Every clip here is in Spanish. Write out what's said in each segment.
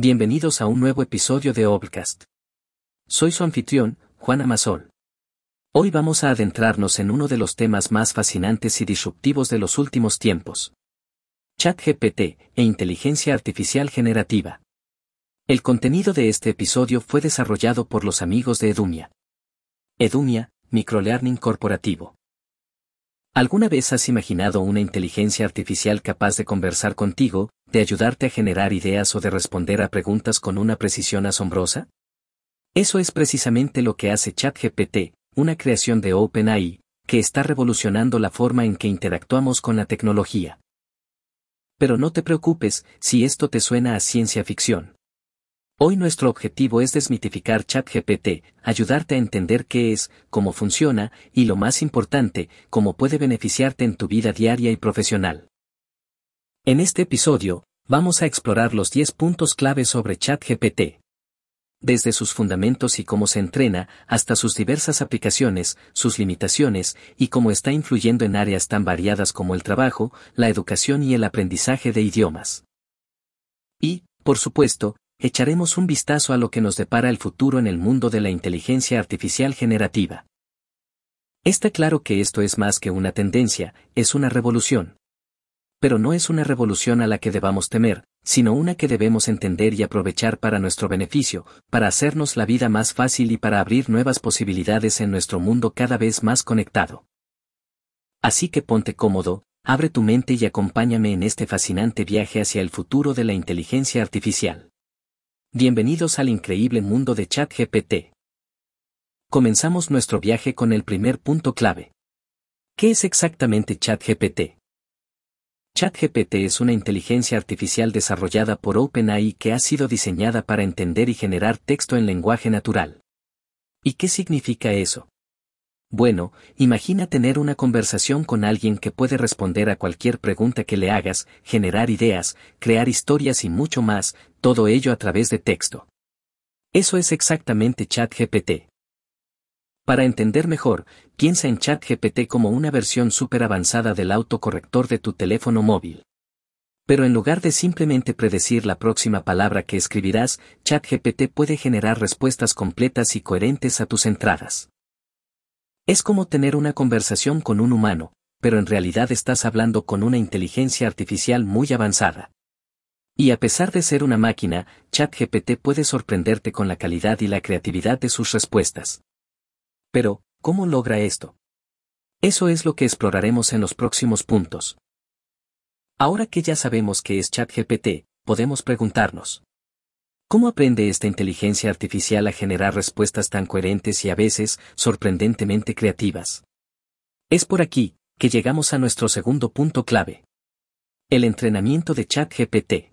Bienvenidos a un nuevo episodio de Obcast. Soy su anfitrión, Juan Amasol. Hoy vamos a adentrarnos en uno de los temas más fascinantes y disruptivos de los últimos tiempos. ChatGPT e inteligencia artificial generativa. El contenido de este episodio fue desarrollado por los amigos de Edumia. Edumia, Microlearning Corporativo. ¿Alguna vez has imaginado una inteligencia artificial capaz de conversar contigo, de ayudarte a generar ideas o de responder a preguntas con una precisión asombrosa? Eso es precisamente lo que hace ChatGPT, una creación de OpenAI, que está revolucionando la forma en que interactuamos con la tecnología. Pero no te preocupes si esto te suena a ciencia ficción. Hoy nuestro objetivo es desmitificar ChatGPT, ayudarte a entender qué es, cómo funciona y lo más importante, cómo puede beneficiarte en tu vida diaria y profesional. En este episodio, vamos a explorar los 10 puntos clave sobre ChatGPT. Desde sus fundamentos y cómo se entrena, hasta sus diversas aplicaciones, sus limitaciones, y cómo está influyendo en áreas tan variadas como el trabajo, la educación y el aprendizaje de idiomas. Y, por supuesto, echaremos un vistazo a lo que nos depara el futuro en el mundo de la inteligencia artificial generativa. Está claro que esto es más que una tendencia, es una revolución. Pero no es una revolución a la que debamos temer, sino una que debemos entender y aprovechar para nuestro beneficio, para hacernos la vida más fácil y para abrir nuevas posibilidades en nuestro mundo cada vez más conectado. Así que ponte cómodo, abre tu mente y acompáñame en este fascinante viaje hacia el futuro de la inteligencia artificial. Bienvenidos al increíble mundo de ChatGPT. Comenzamos nuestro viaje con el primer punto clave. ¿Qué es exactamente ChatGPT? ChatGPT es una inteligencia artificial desarrollada por OpenAI que ha sido diseñada para entender y generar texto en lenguaje natural. ¿Y qué significa eso? Bueno, imagina tener una conversación con alguien que puede responder a cualquier pregunta que le hagas, generar ideas, crear historias y mucho más, todo ello a través de texto. Eso es exactamente ChatGPT. Para entender mejor, piensa en ChatGPT como una versión súper avanzada del autocorrector de tu teléfono móvil. Pero en lugar de simplemente predecir la próxima palabra que escribirás, ChatGPT puede generar respuestas completas y coherentes a tus entradas. Es como tener una conversación con un humano, pero en realidad estás hablando con una inteligencia artificial muy avanzada. Y a pesar de ser una máquina, ChatGPT puede sorprenderte con la calidad y la creatividad de sus respuestas. Pero, ¿cómo logra esto? Eso es lo que exploraremos en los próximos puntos. Ahora que ya sabemos qué es ChatGPT, podemos preguntarnos. ¿Cómo aprende esta inteligencia artificial a generar respuestas tan coherentes y a veces sorprendentemente creativas? Es por aquí que llegamos a nuestro segundo punto clave. El entrenamiento de ChatGPT.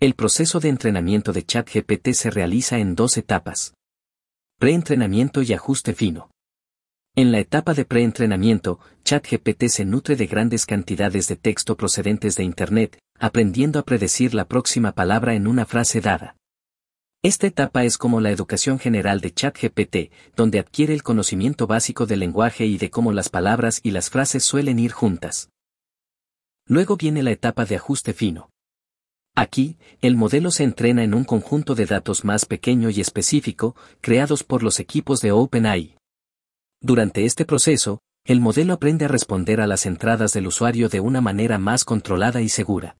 El proceso de entrenamiento de ChatGPT se realiza en dos etapas. Preentrenamiento y ajuste fino. En la etapa de preentrenamiento, ChatGPT se nutre de grandes cantidades de texto procedentes de Internet, aprendiendo a predecir la próxima palabra en una frase dada. Esta etapa es como la educación general de ChatGPT, donde adquiere el conocimiento básico del lenguaje y de cómo las palabras y las frases suelen ir juntas. Luego viene la etapa de ajuste fino. Aquí, el modelo se entrena en un conjunto de datos más pequeño y específico, creados por los equipos de OpenAI. Durante este proceso, el modelo aprende a responder a las entradas del usuario de una manera más controlada y segura.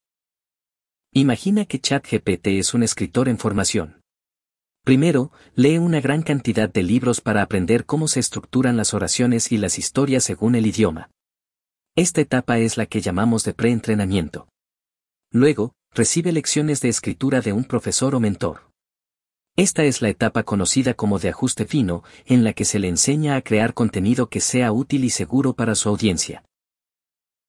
Imagina que ChatGPT es un escritor en formación. Primero, lee una gran cantidad de libros para aprender cómo se estructuran las oraciones y las historias según el idioma. Esta etapa es la que llamamos de preentrenamiento. Luego, recibe lecciones de escritura de un profesor o mentor. Esta es la etapa conocida como de ajuste fino, en la que se le enseña a crear contenido que sea útil y seguro para su audiencia.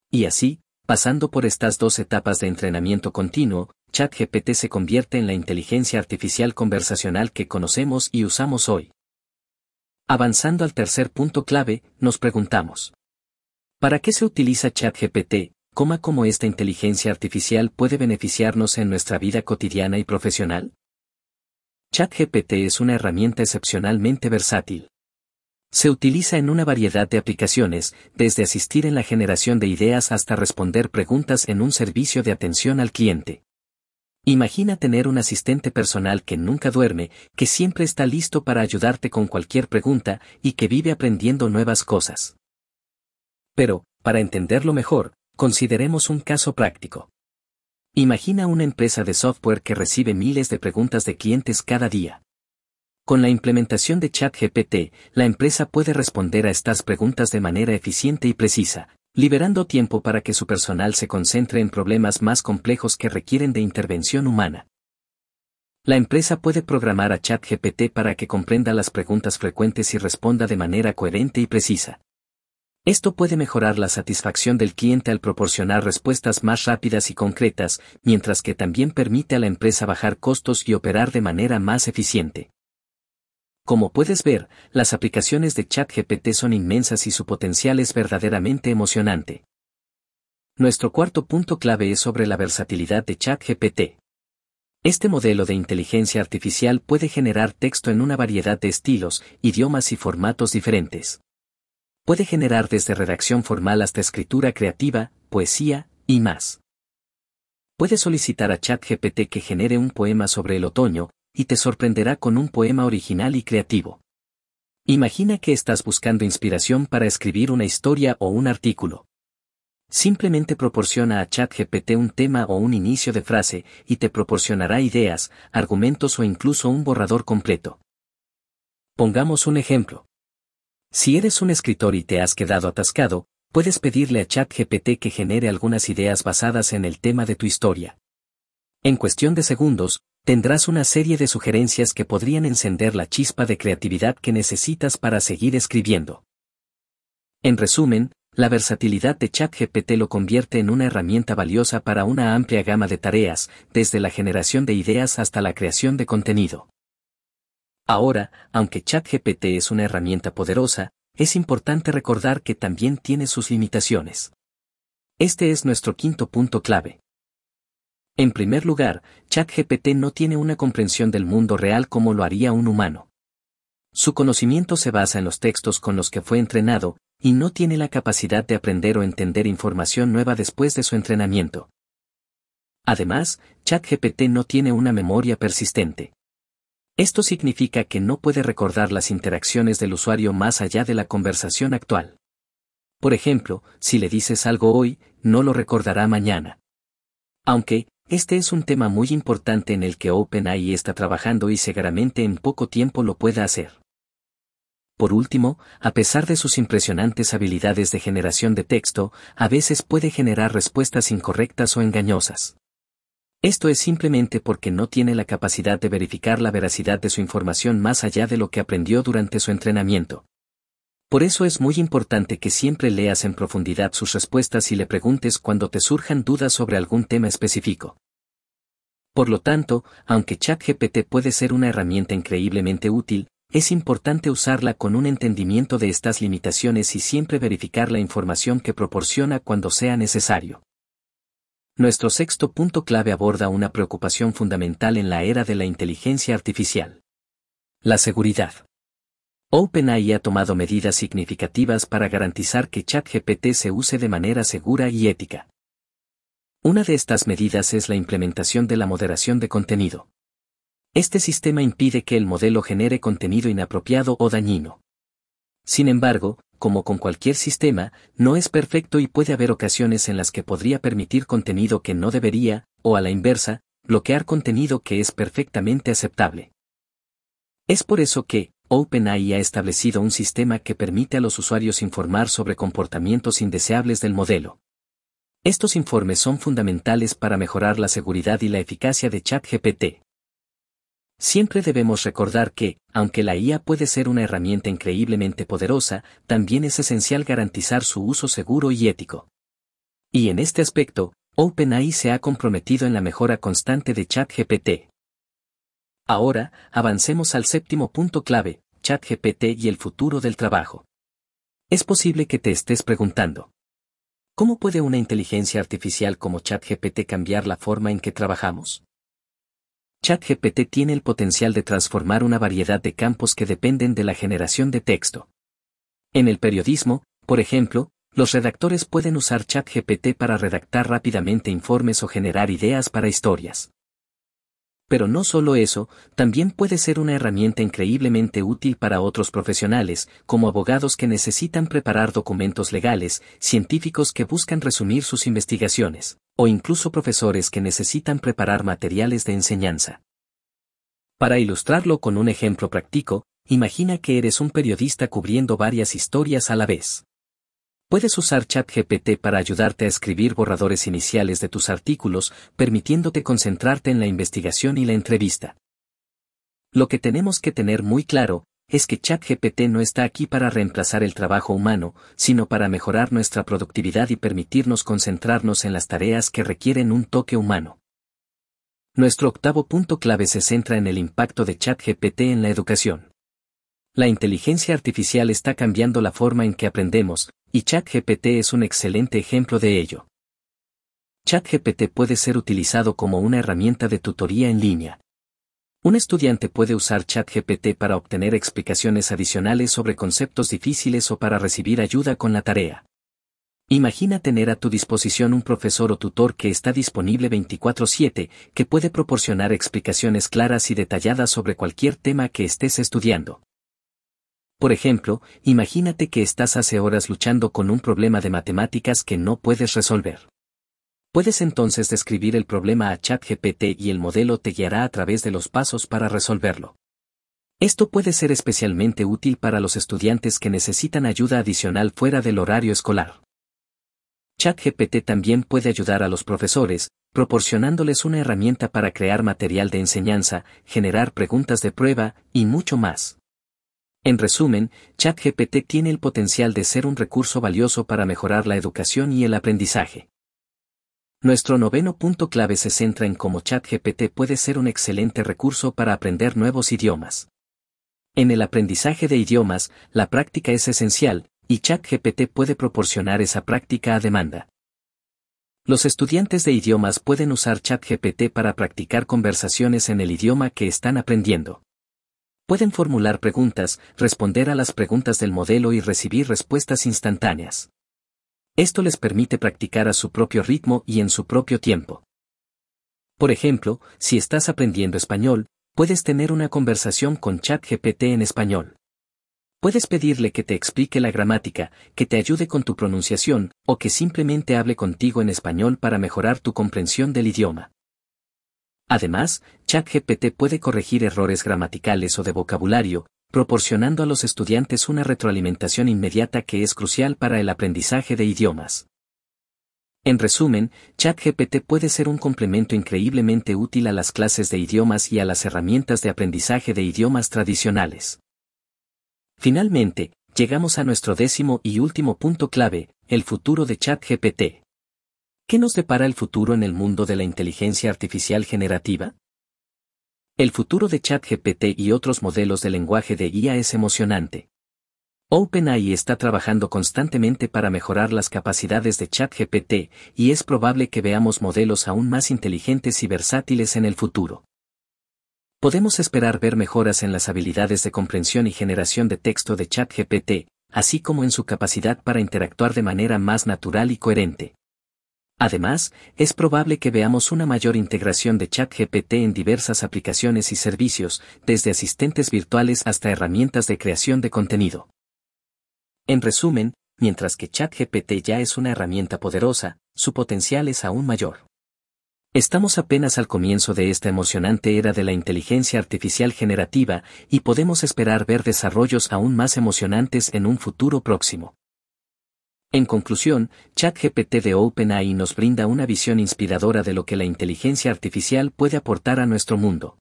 Y así, pasando por estas dos etapas de entrenamiento continuo, ChatGPT se convierte en la inteligencia artificial conversacional que conocemos y usamos hoy. Avanzando al tercer punto clave, nos preguntamos. ¿Para qué se utiliza ChatGPT? ¿Cómo esta inteligencia artificial puede beneficiarnos en nuestra vida cotidiana y profesional? ChatGPT es una herramienta excepcionalmente versátil. Se utiliza en una variedad de aplicaciones, desde asistir en la generación de ideas hasta responder preguntas en un servicio de atención al cliente. Imagina tener un asistente personal que nunca duerme, que siempre está listo para ayudarte con cualquier pregunta y que vive aprendiendo nuevas cosas. Pero, para entenderlo mejor, consideremos un caso práctico. Imagina una empresa de software que recibe miles de preguntas de clientes cada día. Con la implementación de ChatGPT, la empresa puede responder a estas preguntas de manera eficiente y precisa, liberando tiempo para que su personal se concentre en problemas más complejos que requieren de intervención humana. La empresa puede programar a ChatGPT para que comprenda las preguntas frecuentes y responda de manera coherente y precisa. Esto puede mejorar la satisfacción del cliente al proporcionar respuestas más rápidas y concretas, mientras que también permite a la empresa bajar costos y operar de manera más eficiente. Como puedes ver, las aplicaciones de ChatGPT son inmensas y su potencial es verdaderamente emocionante. Nuestro cuarto punto clave es sobre la versatilidad de ChatGPT. Este modelo de inteligencia artificial puede generar texto en una variedad de estilos, idiomas y formatos diferentes. Puede generar desde redacción formal hasta escritura creativa, poesía, y más. Puede solicitar a ChatGPT que genere un poema sobre el otoño, y te sorprenderá con un poema original y creativo. Imagina que estás buscando inspiración para escribir una historia o un artículo. Simplemente proporciona a ChatGPT un tema o un inicio de frase y te proporcionará ideas, argumentos o incluso un borrador completo. Pongamos un ejemplo. Si eres un escritor y te has quedado atascado, puedes pedirle a ChatGPT que genere algunas ideas basadas en el tema de tu historia. En cuestión de segundos, tendrás una serie de sugerencias que podrían encender la chispa de creatividad que necesitas para seguir escribiendo. En resumen, la versatilidad de ChatGPT lo convierte en una herramienta valiosa para una amplia gama de tareas, desde la generación de ideas hasta la creación de contenido. Ahora, aunque ChatGPT es una herramienta poderosa, es importante recordar que también tiene sus limitaciones. Este es nuestro quinto punto clave. En primer lugar, ChatGPT no tiene una comprensión del mundo real como lo haría un humano. Su conocimiento se basa en los textos con los que fue entrenado, y no tiene la capacidad de aprender o entender información nueva después de su entrenamiento. Además, ChatGPT no tiene una memoria persistente. Esto significa que no puede recordar las interacciones del usuario más allá de la conversación actual. Por ejemplo, si le dices algo hoy, no lo recordará mañana. Aunque, este es un tema muy importante en el que OpenAI está trabajando y seguramente en poco tiempo lo pueda hacer. Por último, a pesar de sus impresionantes habilidades de generación de texto, a veces puede generar respuestas incorrectas o engañosas. Esto es simplemente porque no tiene la capacidad de verificar la veracidad de su información más allá de lo que aprendió durante su entrenamiento. Por eso es muy importante que siempre leas en profundidad sus respuestas y le preguntes cuando te surjan dudas sobre algún tema específico. Por lo tanto, aunque ChatGPT puede ser una herramienta increíblemente útil, es importante usarla con un entendimiento de estas limitaciones y siempre verificar la información que proporciona cuando sea necesario. Nuestro sexto punto clave aborda una preocupación fundamental en la era de la inteligencia artificial. La seguridad. OpenAI ha tomado medidas significativas para garantizar que ChatGPT se use de manera segura y ética. Una de estas medidas es la implementación de la moderación de contenido. Este sistema impide que el modelo genere contenido inapropiado o dañino. Sin embargo, como con cualquier sistema, no es perfecto y puede haber ocasiones en las que podría permitir contenido que no debería, o a la inversa, bloquear contenido que es perfectamente aceptable. Es por eso que, OpenAI ha establecido un sistema que permite a los usuarios informar sobre comportamientos indeseables del modelo. Estos informes son fundamentales para mejorar la seguridad y la eficacia de ChatGPT. Siempre debemos recordar que, aunque la IA puede ser una herramienta increíblemente poderosa, también es esencial garantizar su uso seguro y ético. Y en este aspecto, OpenAI se ha comprometido en la mejora constante de ChatGPT. Ahora, avancemos al séptimo punto clave, ChatGPT y el futuro del trabajo. Es posible que te estés preguntando. ¿Cómo puede una inteligencia artificial como ChatGPT cambiar la forma en que trabajamos? ChatGPT tiene el potencial de transformar una variedad de campos que dependen de la generación de texto. En el periodismo, por ejemplo, los redactores pueden usar ChatGPT para redactar rápidamente informes o generar ideas para historias. Pero no solo eso, también puede ser una herramienta increíblemente útil para otros profesionales, como abogados que necesitan preparar documentos legales, científicos que buscan resumir sus investigaciones, o incluso profesores que necesitan preparar materiales de enseñanza. Para ilustrarlo con un ejemplo práctico, imagina que eres un periodista cubriendo varias historias a la vez. Puedes usar ChatGPT para ayudarte a escribir borradores iniciales de tus artículos, permitiéndote concentrarte en la investigación y la entrevista. Lo que tenemos que tener muy claro, es que ChatGPT no está aquí para reemplazar el trabajo humano, sino para mejorar nuestra productividad y permitirnos concentrarnos en las tareas que requieren un toque humano. Nuestro octavo punto clave se centra en el impacto de ChatGPT en la educación. La inteligencia artificial está cambiando la forma en que aprendemos, y ChatGPT es un excelente ejemplo de ello. ChatGPT puede ser utilizado como una herramienta de tutoría en línea. Un estudiante puede usar ChatGPT para obtener explicaciones adicionales sobre conceptos difíciles o para recibir ayuda con la tarea. Imagina tener a tu disposición un profesor o tutor que está disponible 24/7, que puede proporcionar explicaciones claras y detalladas sobre cualquier tema que estés estudiando. Por ejemplo, imagínate que estás hace horas luchando con un problema de matemáticas que no puedes resolver. Puedes entonces describir el problema a ChatGPT y el modelo te guiará a través de los pasos para resolverlo. Esto puede ser especialmente útil para los estudiantes que necesitan ayuda adicional fuera del horario escolar. ChatGPT también puede ayudar a los profesores, proporcionándoles una herramienta para crear material de enseñanza, generar preguntas de prueba, y mucho más. En resumen, ChatGPT tiene el potencial de ser un recurso valioso para mejorar la educación y el aprendizaje. Nuestro noveno punto clave se centra en cómo ChatGPT puede ser un excelente recurso para aprender nuevos idiomas. En el aprendizaje de idiomas, la práctica es esencial, y ChatGPT puede proporcionar esa práctica a demanda. Los estudiantes de idiomas pueden usar ChatGPT para practicar conversaciones en el idioma que están aprendiendo. Pueden formular preguntas, responder a las preguntas del modelo y recibir respuestas instantáneas. Esto les permite practicar a su propio ritmo y en su propio tiempo. Por ejemplo, si estás aprendiendo español, puedes tener una conversación con ChatGPT en español. Puedes pedirle que te explique la gramática, que te ayude con tu pronunciación, o que simplemente hable contigo en español para mejorar tu comprensión del idioma. Además, ChatGPT puede corregir errores gramaticales o de vocabulario, proporcionando a los estudiantes una retroalimentación inmediata que es crucial para el aprendizaje de idiomas. En resumen, ChatGPT puede ser un complemento increíblemente útil a las clases de idiomas y a las herramientas de aprendizaje de idiomas tradicionales. Finalmente, llegamos a nuestro décimo y último punto clave, el futuro de ChatGPT. ¿Qué nos depara el futuro en el mundo de la inteligencia artificial generativa? El futuro de ChatGPT y otros modelos de lenguaje de IA es emocionante. OpenAI está trabajando constantemente para mejorar las capacidades de ChatGPT y es probable que veamos modelos aún más inteligentes y versátiles en el futuro. Podemos esperar ver mejoras en las habilidades de comprensión y generación de texto de ChatGPT, así como en su capacidad para interactuar de manera más natural y coherente. Además, es probable que veamos una mayor integración de ChatGPT en diversas aplicaciones y servicios, desde asistentes virtuales hasta herramientas de creación de contenido. En resumen, mientras que ChatGPT ya es una herramienta poderosa, su potencial es aún mayor. Estamos apenas al comienzo de esta emocionante era de la inteligencia artificial generativa y podemos esperar ver desarrollos aún más emocionantes en un futuro próximo. En conclusión, ChatGPT de OpenAI nos brinda una visión inspiradora de lo que la inteligencia artificial puede aportar a nuestro mundo.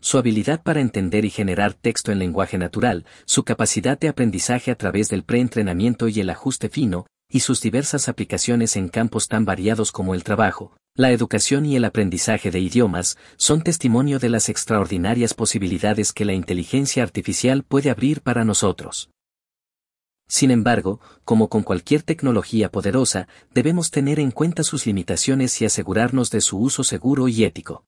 Su habilidad para entender y generar texto en lenguaje natural, su capacidad de aprendizaje a través del preentrenamiento y el ajuste fino, y sus diversas aplicaciones en campos tan variados como el trabajo, la educación y el aprendizaje de idiomas, son testimonio de las extraordinarias posibilidades que la inteligencia artificial puede abrir para nosotros. Sin embargo, como con cualquier tecnología poderosa, debemos tener en cuenta sus limitaciones y asegurarnos de su uso seguro y ético.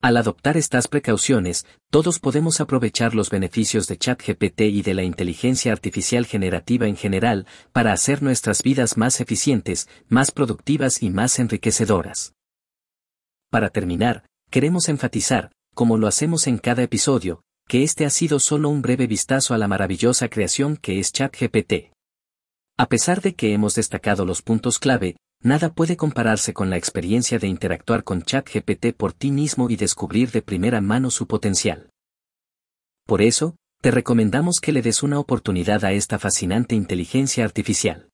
Al adoptar estas precauciones, todos podemos aprovechar los beneficios de ChatGPT y de la inteligencia artificial generativa en general para hacer nuestras vidas más eficientes, más productivas y más enriquecedoras. Para terminar, queremos enfatizar, como lo hacemos en cada episodio, que este ha sido solo un breve vistazo a la maravillosa creación que es ChatGPT. A pesar de que hemos destacado los puntos clave, nada puede compararse con la experiencia de interactuar con ChatGPT por ti mismo y descubrir de primera mano su potencial. Por eso, te recomendamos que le des una oportunidad a esta fascinante inteligencia artificial.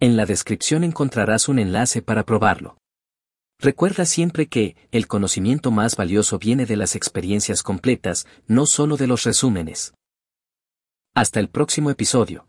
En la descripción encontrarás un enlace para probarlo. Recuerda siempre que, el conocimiento más valioso viene de las experiencias completas, no solo de los resúmenes. Hasta el próximo episodio.